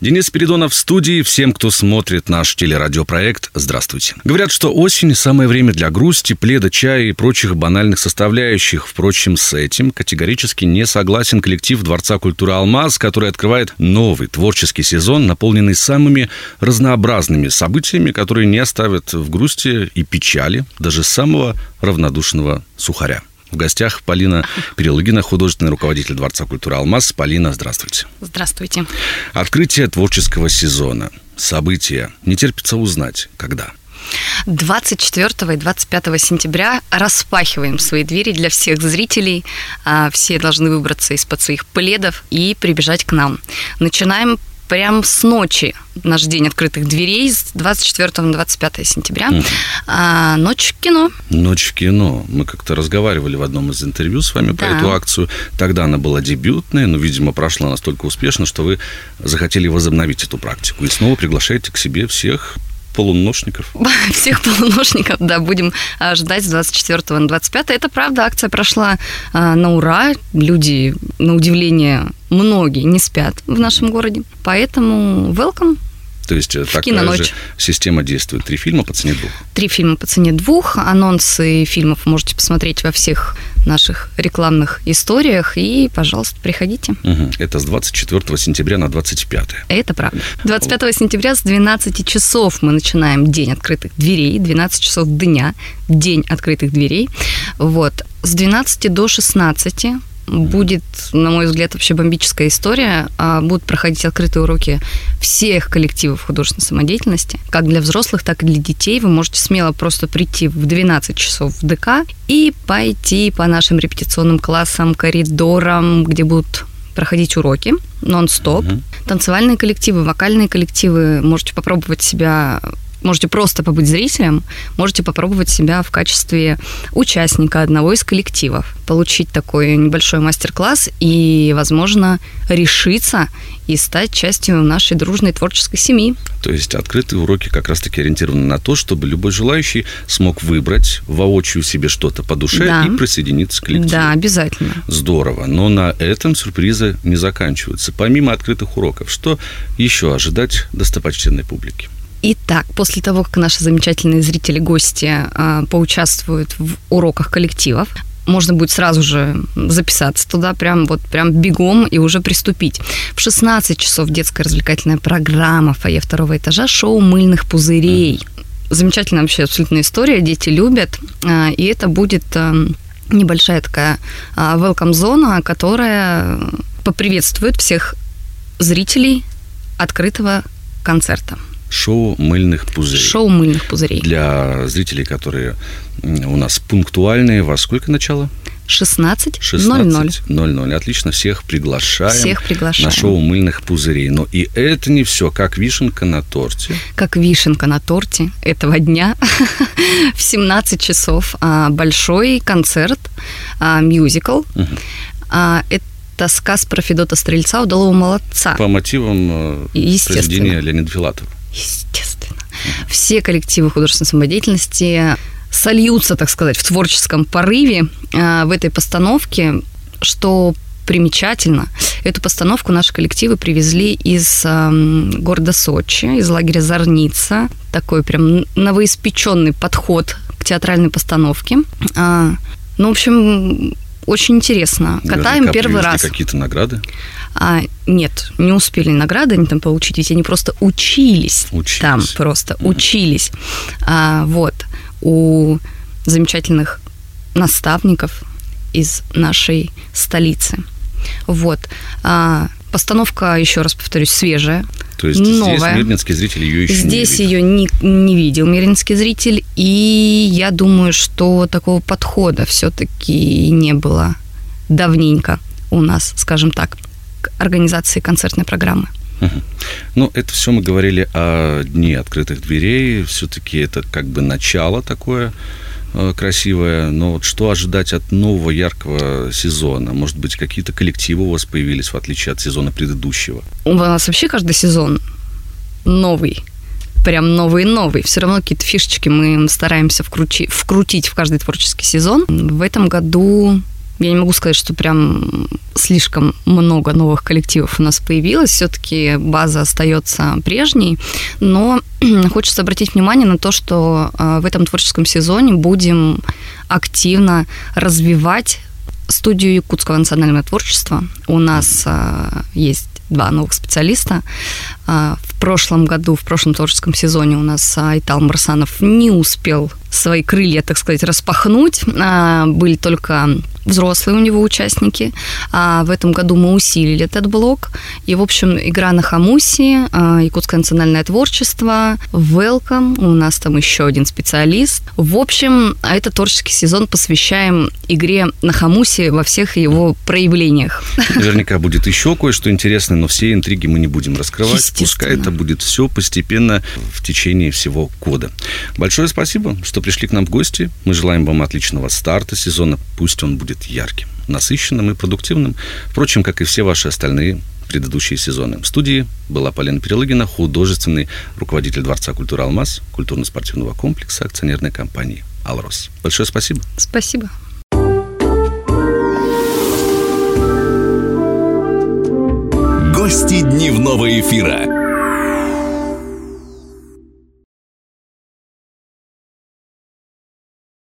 Денис Спиридонов в студии. Всем, кто смотрит наш телерадиопроект, здравствуйте. Говорят, что осень – самое время для грусти, пледа, чая и прочих банальных составляющих. Впрочем, с этим категорически не согласен коллектив Дворца культуры «Алмаз», который открывает новый творческий сезон, наполненный самыми разнообразными событиями, которые не оставят в грусти и печали даже самого равнодушного сухаря. В гостях Полина Перелыгина, художественный руководитель Дворца культуры «Алмаз». Полина, здравствуйте. Здравствуйте. Открытие творческого сезона. События. Не терпится узнать, когда. 24 и 25 сентября распахиваем свои двери для всех зрителей. А, все должны выбраться из-под своих пледов и прибежать к нам. Начинаем прям с ночи наш день открытых дверей с 24 на 25 сентября. Угу. А, ночь в кино. Ночь в кино. Мы как-то разговаривали в одном из интервью с вами да. про эту акцию. Тогда она была дебютная, но, видимо, прошла настолько успешно, что вы захотели возобновить эту практику. И снова приглашаете к себе всех полуношников. Всех полуношников, да, будем а, ждать с 24 на 25. Это правда, акция прошла а, на ура. Люди, на удивление, многие не спят в нашем городе. Поэтому welcome. То есть э, такая киноночь. же система действует. Три фильма по цене двух. Три фильма по цене двух. Анонсы фильмов можете посмотреть во всех наших рекламных историях. И, пожалуйста, приходите. Угу. Это с 24 сентября на 25. Это правда. 25 вот. сентября с 12 часов мы начинаем день открытых дверей. 12 часов дня. День открытых дверей. Вот. С 12 до 16 будет, на мой взгляд, вообще бомбическая история. А, будут проходить открытые уроки всех коллективов художественной самодеятельности, как для взрослых, так и для детей. Вы можете смело просто прийти в 12 часов в ДК и пойти по нашим репетиционным классам, коридорам, где будут проходить уроки нон-стоп. Угу. Танцевальные коллективы, вокальные коллективы. Можете попробовать себя можете просто побыть зрителем, можете попробовать себя в качестве участника одного из коллективов, получить такой небольшой мастер-класс и, возможно, решиться и стать частью нашей дружной творческой семьи. То есть открытые уроки как раз-таки ориентированы на то, чтобы любой желающий смог выбрать воочию себе что-то по душе да. и присоединиться к коллективу. Да, обязательно. Здорово. Но на этом сюрпризы не заканчиваются. Помимо открытых уроков, что еще ожидать достопочтенной публики? Итак, после того, как наши замечательные зрители-гости э, поучаствуют в уроках коллективов, можно будет сразу же записаться туда, прям вот прям бегом и уже приступить. В 16 часов детская развлекательная программа «Фойе второго этажа» шоу мыльных пузырей. Замечательная вообще абсолютная история, дети любят, э, и это будет э, небольшая такая welcome зона, которая поприветствует всех зрителей открытого концерта шоу мыльных пузырей. Шоу мыльных пузырей. Для зрителей, которые у нас пунктуальные, во сколько начало? 16.00. 16.00. Отлично, всех приглашаем. Всех приглашаем. На шоу мыльных пузырей. Но и это не все, как вишенка на торте. Как вишенка на торте этого дня в 17 часов а, большой концерт, а, мюзикл. А, это это сказ про Федота Стрельца «Удалого молодца». По мотивам э, произведения Леонида Филатова. Естественно. Все коллективы художественной самодеятельности сольются, так сказать, в творческом порыве э, в этой постановке, что примечательно. Эту постановку наши коллективы привезли из э, города Сочи, из лагеря Зорница. Такой прям новоиспеченный подход к театральной постановке. А, ну, в общем, очень интересно. Катаем первый раз. какие-то награды? А, нет, не успели награды они там получить, ведь они просто учились, учились. там, просто mm-hmm. учились. А, вот, у замечательных наставников из нашей столицы. Вот. А, постановка, еще раз повторюсь, свежая. То есть новая. здесь мирнинский зритель ее еще здесь не видел. ее не, не видел мирнинский зритель, и я думаю, что такого подхода все-таки не было давненько у нас, скажем так к организации концертной программы. Ну, это все мы говорили о Дне открытых дверей. Все-таки это как бы начало такое э, красивое. Но вот что ожидать от нового яркого сезона? Может быть, какие-то коллективы у вас появились, в отличие от сезона предыдущего? У нас вообще каждый сезон новый. прям новый-новый. Все равно какие-то фишечки мы стараемся вкрути, вкрутить в каждый творческий сезон. В этом году я не могу сказать, что прям слишком много новых коллективов у нас появилось. Все-таки база остается прежней. Но хочется обратить внимание на то, что а, в этом творческом сезоне будем активно развивать студию якутского национального творчества. У нас а, есть два новых специалиста. А, в прошлом году, в прошлом творческом сезоне у нас Айтал Марсанов не успел свои крылья, так сказать, распахнуть. А, были только взрослые у него участники. А в этом году мы усилили этот блок. И, в общем, игра на хамусе, а, якутское национальное творчество, welcome, у нас там еще один специалист. В общем, этот творческий сезон посвящаем игре на хамусе во всех его проявлениях. Наверняка будет еще кое-что интересное, но все интриги мы не будем раскрывать. Пускай это будет все постепенно в течение всего года. Большое спасибо, что пришли к нам в гости. Мы желаем вам отличного старта сезона. Пусть он будет ярким, насыщенным и продуктивным. Впрочем, как и все ваши остальные предыдущие сезоны. В студии была Полина Перелыгина, художественный руководитель Дворца культуры «Алмаз», культурно-спортивного комплекса акционерной компании «Алрос». Большое спасибо. Спасибо. Гости дневного эфира.